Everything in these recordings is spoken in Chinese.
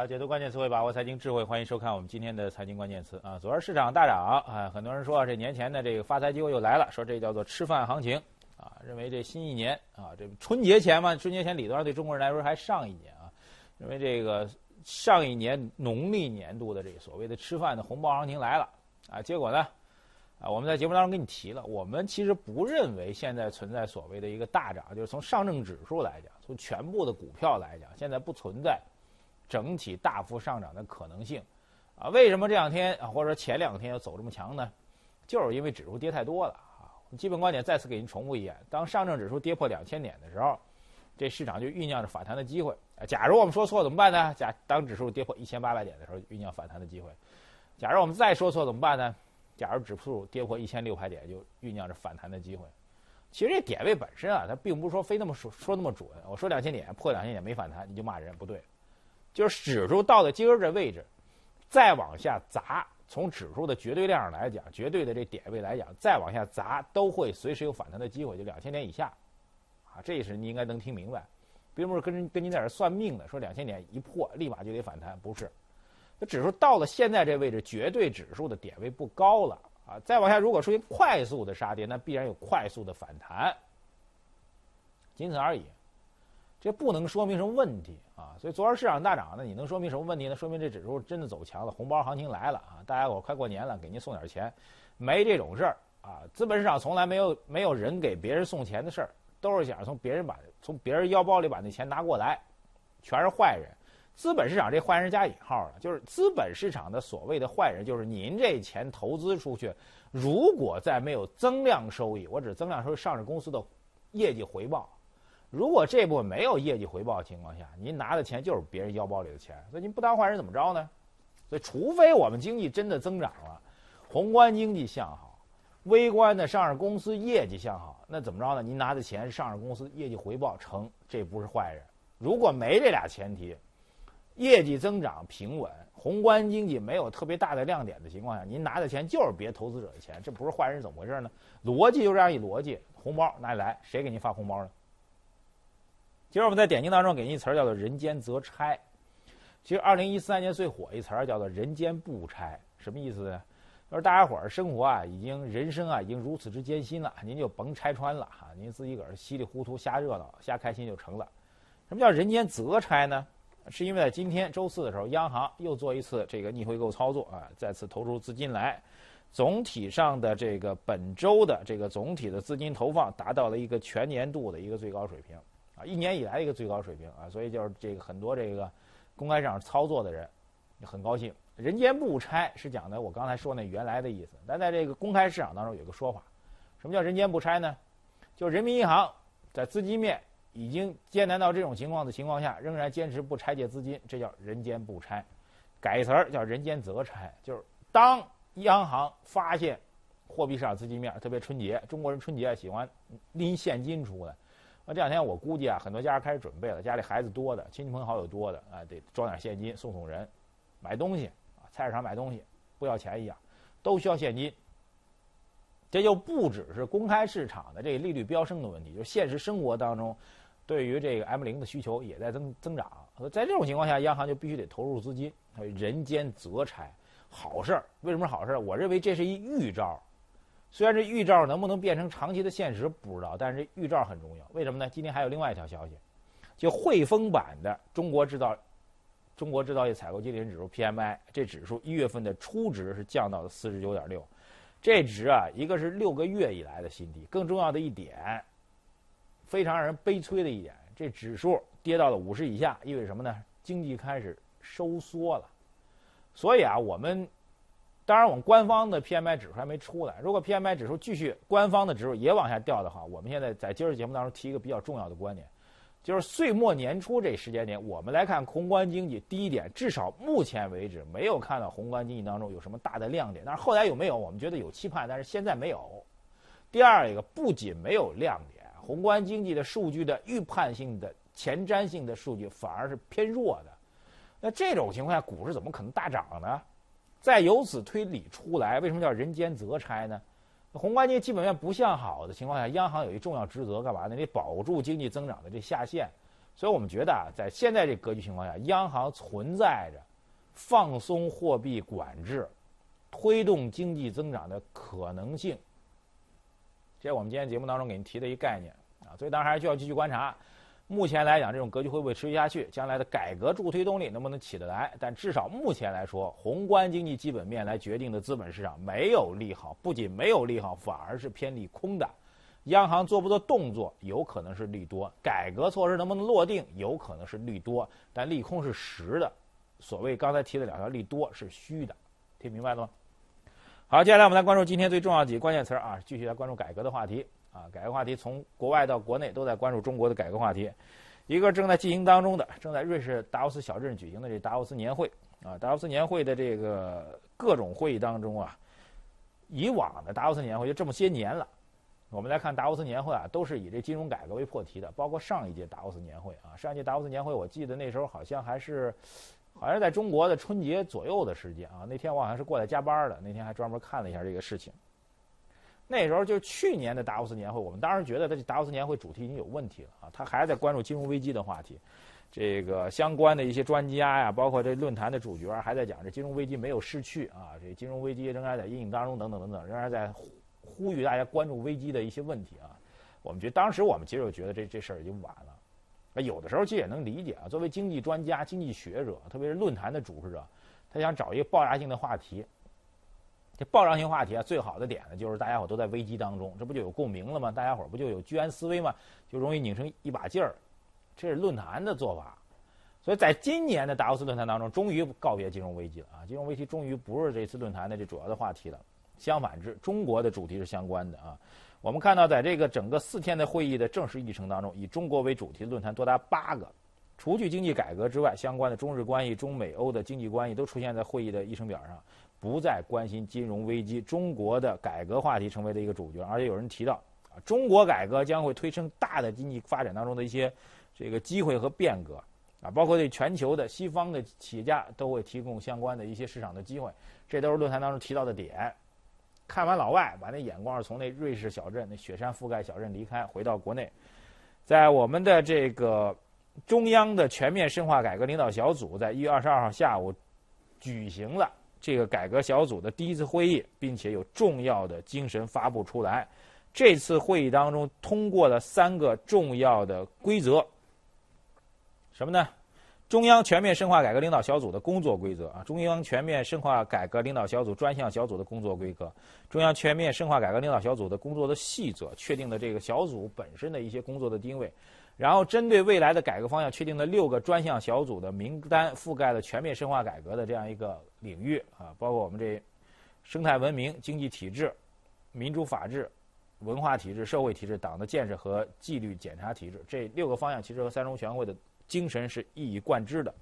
啊，解读关键词汇，把握财经智慧，欢迎收看我们今天的财经关键词啊。昨儿市场大涨啊，很多人说这年前的这个发财机会又来了，说这叫做吃饭行情啊，认为这新一年啊，这春节前嘛，春节前理论上对中国人来说还上一年啊，认为这个上一年农历年度的这个所谓的吃饭的红包行情来了啊，结果呢？啊，我们在节目当中跟你提了，我们其实不认为现在存在所谓的一个大涨，就是从上证指数来讲，从全部的股票来讲，现在不存在整体大幅上涨的可能性。啊，为什么这两天啊，或者说前两天要走这么强呢？就是因为指数跌太多了啊。基本观点再次给您重复一遍：当上证指数跌破两千点的时候，这市场就酝酿着反弹的机会。啊假如我们说错怎么办呢？假当指数跌破一千八百点的时候，酝酿反弹的机会。假如我们再说错怎么办呢？假如指数跌破一千六百点，就酝酿着反弹的机会。其实这点位本身啊，它并不是说非那么说说那么准。我说两千点破两千点没反弹，你就骂人不对。就是指数到了今儿这位置，再往下砸，从指数的绝对量上来讲，绝对的这点位来讲，再往下砸都会随时有反弹的机会，就两千点以下。啊，这是你应该能听明白，并不是跟跟您在这算命的，说两千点一破立马就得反弹，不是。那指数到了现在这位置，绝对指数的点位不高了啊！再往下，如果出现快速的杀跌，那必然有快速的反弹，仅此而已。这不能说明什么问题啊！所以昨儿市场大涨呢，你能说明什么问题呢？说明这指数真的走强了，红包行情来了啊！大家伙快过年了，给您送点钱，没这种事儿啊！资本市场从来没有没有人给别人送钱的事儿，都是想从别人把从别人腰包里把那钱拿过来，全是坏人。资本市场这坏人加引号了，就是资本市场的所谓的坏人，就是您这钱投资出去，如果再没有增量收益，我指增量收益，上市公司的业绩回报，如果这部分没有业绩回报的情况下，您拿的钱就是别人腰包里的钱，所以您不当坏人怎么着呢？所以除非我们经济真的增长了，宏观经济向好，微观的上市公司业绩向好，那怎么着呢？您拿的钱是上市公司业绩回报成，这不是坏人。如果没这俩前提。业绩增长平稳，宏观经济没有特别大的亮点的情况下，您拿的钱就是别投资者的钱，这不是坏人怎么回事呢？逻辑就这样一逻辑，红包哪里来？谁给您发红包呢？今儿我们在点睛当中给您一词儿叫做“人间择拆”。其实二零一三年最火一词儿叫做“人间不拆”，什么意思呢？就是大家伙儿生活啊，已经人生啊，已经如此之艰辛了，您就甭拆穿了哈，您自己个儿稀里糊涂瞎热闹、瞎开心就成了。什么叫“人间择拆”呢？是因为在今天周四的时候，央行又做一次这个逆回购操作啊，再次投出资金来，总体上的这个本周的这个总体的资金投放达到了一个全年度的一个最高水平啊，一年以来一个最高水平啊，所以就是这个很多这个公开市场操作的人很高兴。人间不拆是讲的我刚才说那原来的意思，但在这个公开市场当中有个说法，什么叫人间不拆呢？就人民银行在资金面。已经艰难到这种情况的情况下，仍然坚持不拆借资金，这叫人间不拆。改词儿叫人间则拆，就是当央行发现货币市场资金面，特别春节，中国人春节喜欢拎现金出来。那这两天我估计啊，很多家开始准备了，家里孩子多的，亲戚朋友好友多的啊，得装点现金送送人，买东西啊，菜市场买东西不要钱一样，都需要现金。这就不只是公开市场的这个利率飙升的问题，就是现实生活当中。对于这个 M 零的需求也在增增长，在这种情况下，央行就必须得投入资金，人间择差，好事儿。为什么好事儿？我认为这是一预兆，虽然这预兆能不能变成长期的现实不知道，但是预兆很重要。为什么呢？今天还有另外一条消息，就汇丰版的中国制造中国制造业采购经理人指数 PMI，这指数一月份的初值是降到了四十九点六，这值啊，一个是六个月以来的新低，更重要的一点。非常让人悲催的一点，这指数跌到了五十以下，意味着什么呢？经济开始收缩了。所以啊，我们当然我们官方的 PMI 指数还没出来。如果 PMI 指数继续官方的指数也往下掉的话，我们现在在今儿节目当中提一个比较重要的观点，就是岁末年初这时间点，我们来看宏观经济。第一点，至少目前为止没有看到宏观经济当中有什么大的亮点。但是后来有没有？我们觉得有期盼，但是现在没有。第二一个，不仅没有亮点。宏观经济的数据的预判性的前瞻性的数据反而是偏弱的，那这种情况下，股市怎么可能大涨呢？再由此推理出来，为什么叫人间择差呢？宏观经济基本面不向好的情况下，央行有一重要职责，干嘛呢？得保住经济增长的这下限。所以我们觉得啊，在现在这格局情况下，央行存在着放松货币管制、推动经济增长的可能性。这是我们今天节目当中给您提的一个概念啊，所以当然还是需要继续观察。目前来讲，这种格局会不会持续下去？将来的改革助推动力能不能起得来？但至少目前来说，宏观经济基本面来决定的资本市场没有利好，不仅没有利好，反而是偏利空的。央行做不做动作，有可能是利多；改革措施能不能落定，有可能是利多。但利空是实的，所谓刚才提的两条利多是虚的，听明白了吗？好，接下来我们来关注今天最重要的几个关键词啊，继续来关注改革的话题啊。改革话题从国外到国内都在关注中国的改革话题。一个正在进行当中的，正在瑞士达沃斯小镇举行的这达沃斯年会啊，达沃斯年会的这个各种会议当中啊，以往的达沃斯年会就这么些年了，我们来看达沃斯年会啊，都是以这金融改革为破题的，包括上一届达沃斯年会啊，上一届达沃斯年会我记得那时候好像还是。好像在中国的春节左右的时间啊，那天我好像是过来加班的，那天还专门看了一下这个事情。那时候就是去年的达沃斯年会，我们当时觉得这达沃斯年会主题已经有问题了啊，他还在关注金融危机的话题。这个相关的一些专家呀，包括这论坛的主角还在讲这金融危机没有逝去啊，这金融危机仍然在阴影当中等等等等，仍然在呼吁大家关注危机的一些问题啊。我们觉得当时我们其实就觉得这这事儿已经晚了。那，有的时候其实也能理解啊。作为经济专家、经济学者，特别是论坛的主持者，他想找一个爆炸性的话题。这爆炸性话题啊，最好的点呢，就是大家伙都在危机当中，这不就有共鸣了吗？大家伙不就有居安思危吗？就容易拧成一把劲儿。这是论坛的做法。所以在今年的达沃斯论坛当中，终于告别金融危机了啊！金融危机终于不是这次论坛的这主要的话题了。相反之，中国的主题是相关的啊。我们看到，在这个整个四天的会议的正式议程当中，以中国为主题的论坛多达八个，除去经济改革之外，相关的中日关系、中美欧的经济关系都出现在会议的议程表上，不再关心金融危机，中国的改革话题成为了一个主角。而且有人提到，啊，中国改革将会推升大的经济发展当中的一些这个机会和变革，啊，包括对全球的西方的企业家都会提供相关的一些市场的机会，这都是论坛当中提到的点。看完老外，把那眼光是从那瑞士小镇、那雪山覆盖小镇离开，回到国内，在我们的这个中央的全面深化改革领导小组，在一月二十二号下午举行了这个改革小组的第一次会议，并且有重要的精神发布出来。这次会议当中通过了三个重要的规则，什么呢？中央全面深化改革领导小组的工作规则啊，中央全面深化改革领导小组专项小组的工作规则，中央全面深化改革领导小组的工作的细则，确定了这个小组本身的一些工作的定位，然后针对未来的改革方向，确定了六个专项小组的名单，覆盖了全面深化改革的这样一个领域啊，包括我们这生态文明、经济体制、民主法治、文化体制、社会体制、党的建设和纪律检查体制这六个方向，其实和三中全会的。精神是一以贯之的，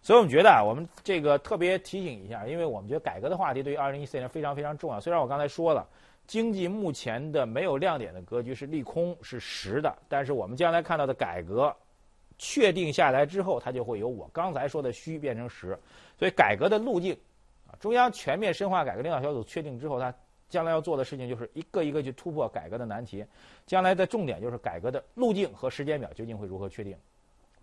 所以我们觉得啊，我们这个特别提醒一下，因为我们觉得改革的话题对于二零一四年非常非常重要。虽然我刚才说了，经济目前的没有亮点的格局是利空是实的，但是我们将来看到的改革确定下来之后，它就会由我刚才说的虚变成实。所以改革的路径啊，中央全面深化改革领导小组确定之后，它将来要做的事情就是一个一个去突破改革的难题。将来的重点就是改革的路径和时间表究竟会如何确定。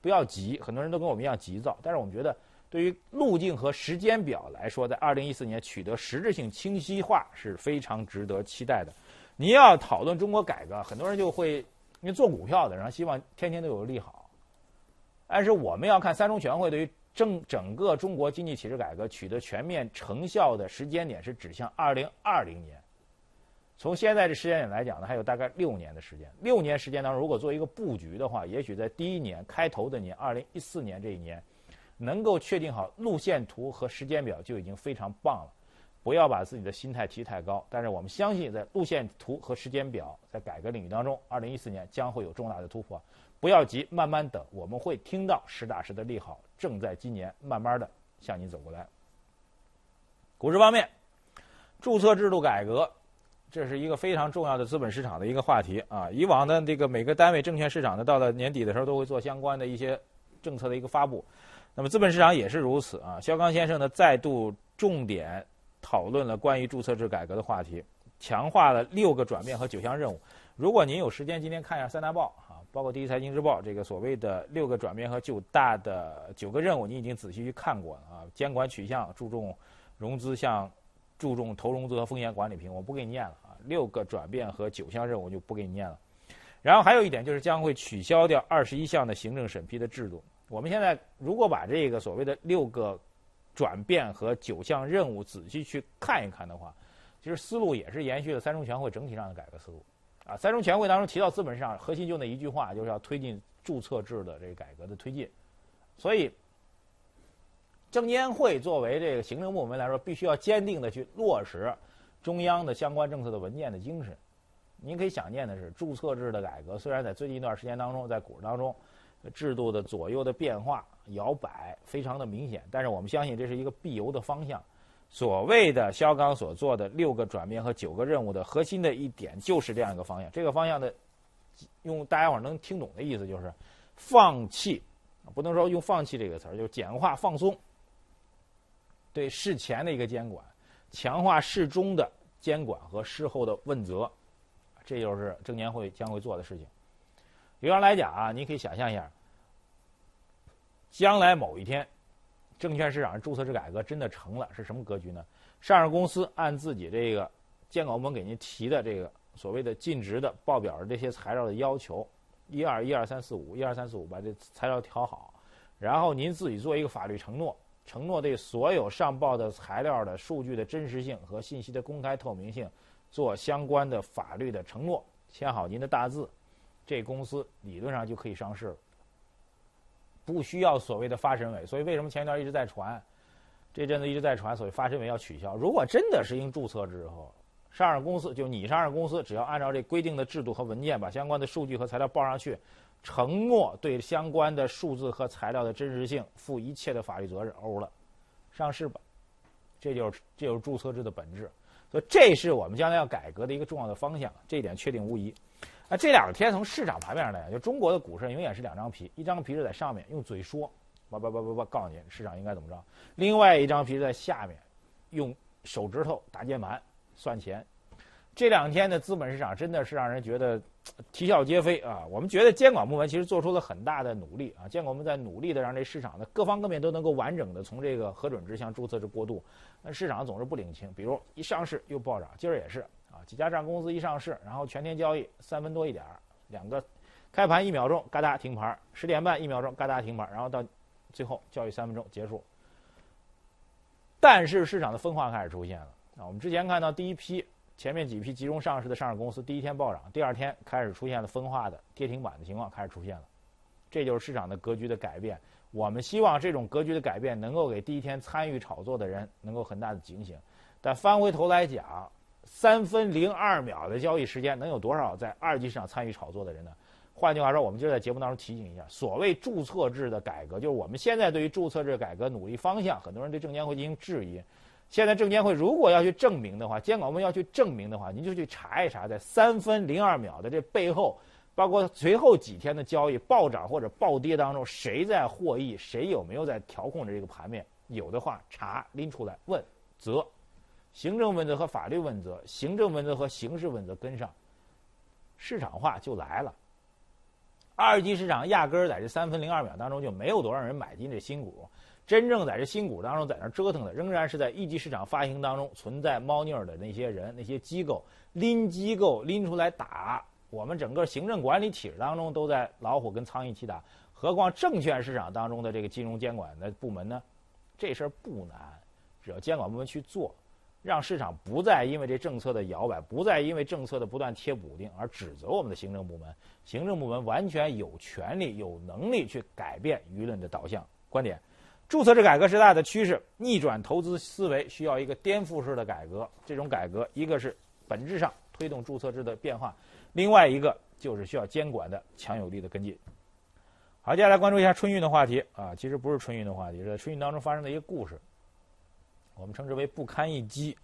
不要急，很多人都跟我们一样急躁，但是我们觉得，对于路径和时间表来说，在二零一四年取得实质性清晰化是非常值得期待的。你要讨论中国改革，很多人就会因为做股票的，然后希望天天都有利好。但是我们要看三中全会对于整整个中国经济体制改革取得全面成效的时间点是指向二零二零年。从现在这时间点来讲呢，还有大概六年的时间。六年时间当中，如果做一个布局的话，也许在第一年开头的年，二零一四年这一年，能够确定好路线图和时间表，就已经非常棒了。不要把自己的心态提太高。但是我们相信，在路线图和时间表在改革领域当中，二零一四年将会有重大的突破。不要急，慢慢等，我们会听到实打实的利好，正在今年慢慢的向你走过来。股市方面，注册制度改革。这是一个非常重要的资本市场的一个话题啊！以往的这个每个单位证券市场呢，到了年底的时候都会做相关的一些政策的一个发布。那么资本市场也是如此啊！肖刚先生呢再度重点讨论了关于注册制改革的话题，强化了六个转变和九项任务。如果您有时间，今天看一下三大报啊，包括第一财经日报这个所谓的六个转变和九大的九个任务，你已经仔细去看过了啊。监管取向注重融资向，注重投融资和风险管理平，我不给你念了啊。六个转变和九项任务就不给你念了。然后还有一点就是将会取消掉二十一项的行政审批的制度。我们现在如果把这个所谓的六个转变和九项任务仔细去看一看的话，其实思路也是延续了三中全会整体上的改革思路。啊，三中全会当中提到资本市场核心就那一句话，就是要推进注册制的这个改革的推进。所以，证监会作为这个行政部门来说，必须要坚定的去落实中央的相关政策的文件的精神。您可以想见的是，注册制的改革虽然在最近一段时间当中，在股市当中制度的左右的变化摇摆非常的明显，但是我们相信这是一个必由的方向。所谓的肖钢所做的六个转变和九个任务的核心的一点就是这样一个方向。这个方向的用大家伙能听懂的意思就是放弃，不能说用放弃这个词儿，就是简化放松对事前的一个监管，强化事中的监管和事后的问责。这就是证监会将会做的事情。比方来讲啊，你可以想象一下，将来某一天。证券市场注册制改革真的成了，是什么格局呢？上市公司按自己这个监管部门给您提的这个所谓的尽职的报表的这些材料的要求，一二一二三四五，一二三四五，把这材料调好，然后您自己做一个法律承诺，承诺对所有上报的材料的数据的真实性和信息的公开透明性做相关的法律的承诺，签好您的大字，这公司理论上就可以上市了。不需要所谓的发审委，所以为什么前一段一直在传，这阵子一直在传，所谓发审委要取消。如果真的实行注册制后，上市公司就你上市公司，只要按照这规定的制度和文件，把相关的数据和材料报上去，承诺对相关的数字和材料的真实性负一切的法律责任，欧了，上市吧，这就是这就是注册制的本质。所以这是我们将来要改革的一个重要的方向，这一点确定无疑。那这两天从市场盘面上来讲，就中国的股市永远是两张皮，一张皮是在上面用嘴说，叭叭叭叭叭告诉你市场应该怎么着；另外一张皮在下面，用手指头打键盘算钱。这两天的资本市场真的是让人觉得啼笑皆非啊！我们觉得监管部门其实做出了很大的努力啊，监管部门在努力的让这市场的各方各面都能够完整的从这个核准制向注册制过渡，那市场总是不领情，比如一上市又暴涨，今儿也是。啊，几家上公司一上市，然后全天交易三分多一点儿，两个开盘一秒钟，嘎哒停盘十点半一秒钟，嘎哒停盘然后到最后交易三分钟结束。但是市场的分化开始出现了啊，我们之前看到第一批前面几批集中上市的上市公司，第一天暴涨，第二天开始出现了分化的跌停板的情况开始出现了，这就是市场的格局的改变。我们希望这种格局的改变能够给第一天参与炒作的人能够很大的警醒，但翻回头来讲。三分零二秒的交易时间，能有多少在二级市场参与炒作的人呢？换句话说，我们就在节目当中提醒一下：所谓注册制的改革，就是我们现在对于注册制改革努力方向，很多人对证监会进行质疑。现在证监会如果要去证明的话，监管部门要去证明的话，您就去查一查，在三分零二秒的这背后，包括随后几天的交易暴涨或者暴跌当中，谁在获益，谁有没有在调控着这个盘面？有的话，查拎出来问责。行政问责和法律问责，行政问责和刑事问责跟上，市场化就来了。二级市场压根儿在这三分零二秒当中就没有多少人买进这新股，真正在这新股当中在那折腾的，仍然是在一级市场发行当中存在猫腻儿的那些人、那些机构，拎机构拎出来打。我们整个行政管理体制当中都在老虎跟苍蝇一起打，何况证券市场当中的这个金融监管的部门呢？这事儿不难，只要监管部门去做。让市场不再因为这政策的摇摆，不再因为政策的不断贴补丁而指责我们的行政部门。行政部门完全有权利、有能力去改变舆论的导向。观点：注册制改革是大的趋势，逆转投资思维需要一个颠覆式的改革。这种改革，一个是本质上推动注册制的变化，另外一个就是需要监管的强有力的跟进。好，接下来关注一下春运的话题啊，其实不是春运的话题，是在春运当中发生的一个故事。我们称之为不堪一击。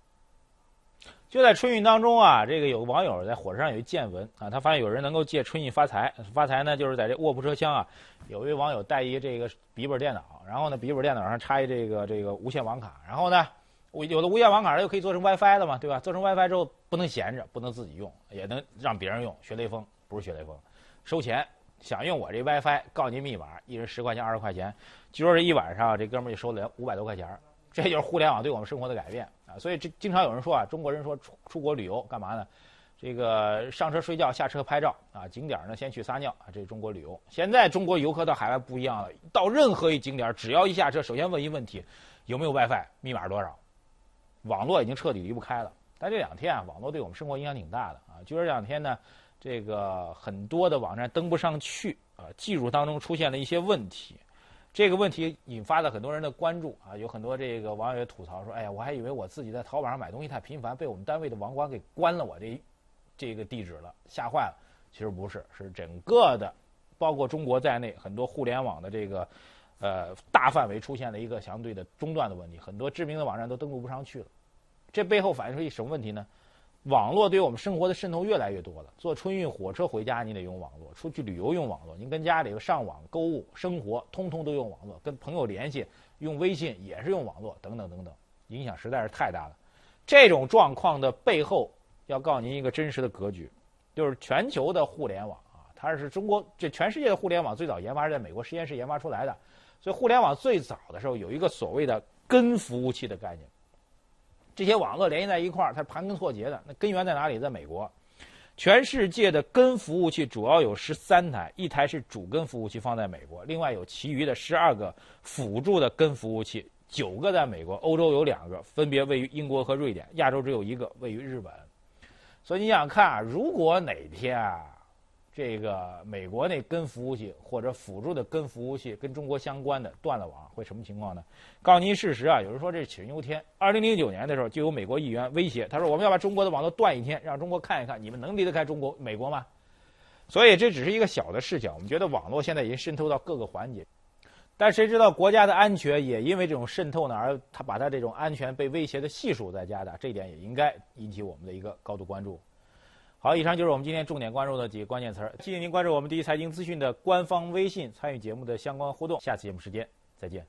就在春运当中啊，这个有个网友在火车上有一见闻啊，他发现有人能够借春运发财。发财呢，就是在这卧铺车厢啊，有一位网友带一这个笔记本电脑，然后呢，笔记本电脑上插一这个这个无线网卡，然后呢，我有的无线网卡又可以做成 WiFi 了嘛，对吧？做成 WiFi 之后不能闲着，不能自己用，也能让别人用。学雷锋不是学雷锋，收钱想用我这 WiFi，告您密码，一人十块钱、二十块钱，据说这一晚上这哥们儿就收了五百多块钱这就是互联网对我们生活的改变啊！所以这经常有人说啊，中国人说出出国旅游干嘛呢？这个上车睡觉，下车拍照啊，景点呢先去撒尿啊，这是中国旅游。现在中国游客到海外不一样了，到任何一景点，只要一下车，首先问一问题，有没有 WiFi，密码多少？网络已经彻底离不开了。但这两天啊，网络对我们生活影响挺大的啊。就这两天呢，这个很多的网站登不上去啊，技术当中出现了一些问题。这个问题引发了很多人的关注啊，有很多这个网友也吐槽说：“哎呀，我还以为我自己在淘宝上买东西太频繁，被我们单位的网管给关了我这这个地址了，吓坏了。”其实不是，是整个的，包括中国在内，很多互联网的这个呃大范围出现了一个相对的中断的问题，很多知名的网站都登录不上去了。这背后反映出一什么问题呢？网络对我们生活的渗透越来越多了。坐春运火车回家，你得用网络；出去旅游用网络；您跟家里上网购物、生活，通通都用网络。跟朋友联系用微信也是用网络，等等等等，影响实在是太大了。这种状况的背后，要告诉您一个真实的格局，就是全球的互联网啊，它是中国这全世界的互联网最早研发是在美国实验室研发出来的。所以互联网最早的时候有一个所谓的根服务器的概念。这些网络联系在一块儿，它盘根错节的。那根源在哪里？在美国。全世界的根服务器主要有十三台，一台是主根服务器放在美国，另外有其余的十二个辅助的根服务器，九个在美国，欧洲有两个，分别位于英国和瑞典，亚洲只有一个位于日本。所以你想看啊，如果哪天啊。这个美国那根服务器或者辅助的根服务器跟中国相关的断了网会什么情况呢？告诉您事实啊，有人说这是杞人忧天。二零零九年的时候就有美国议员威胁，他说我们要把中国的网络断一天，让中国看一看你们能离得开中国美国吗？所以这只是一个小的视角，我们觉得网络现在已经渗透到各个环节，但谁知道国家的安全也因为这种渗透呢，而他把他这种安全被威胁的系数在加大，这一点也应该引起我们的一个高度关注。好，以上就是我们今天重点关注的几个关键词儿。谢谢您关注我们第一财经资讯的官方微信，参与节目的相关互动。下次节目时间再见。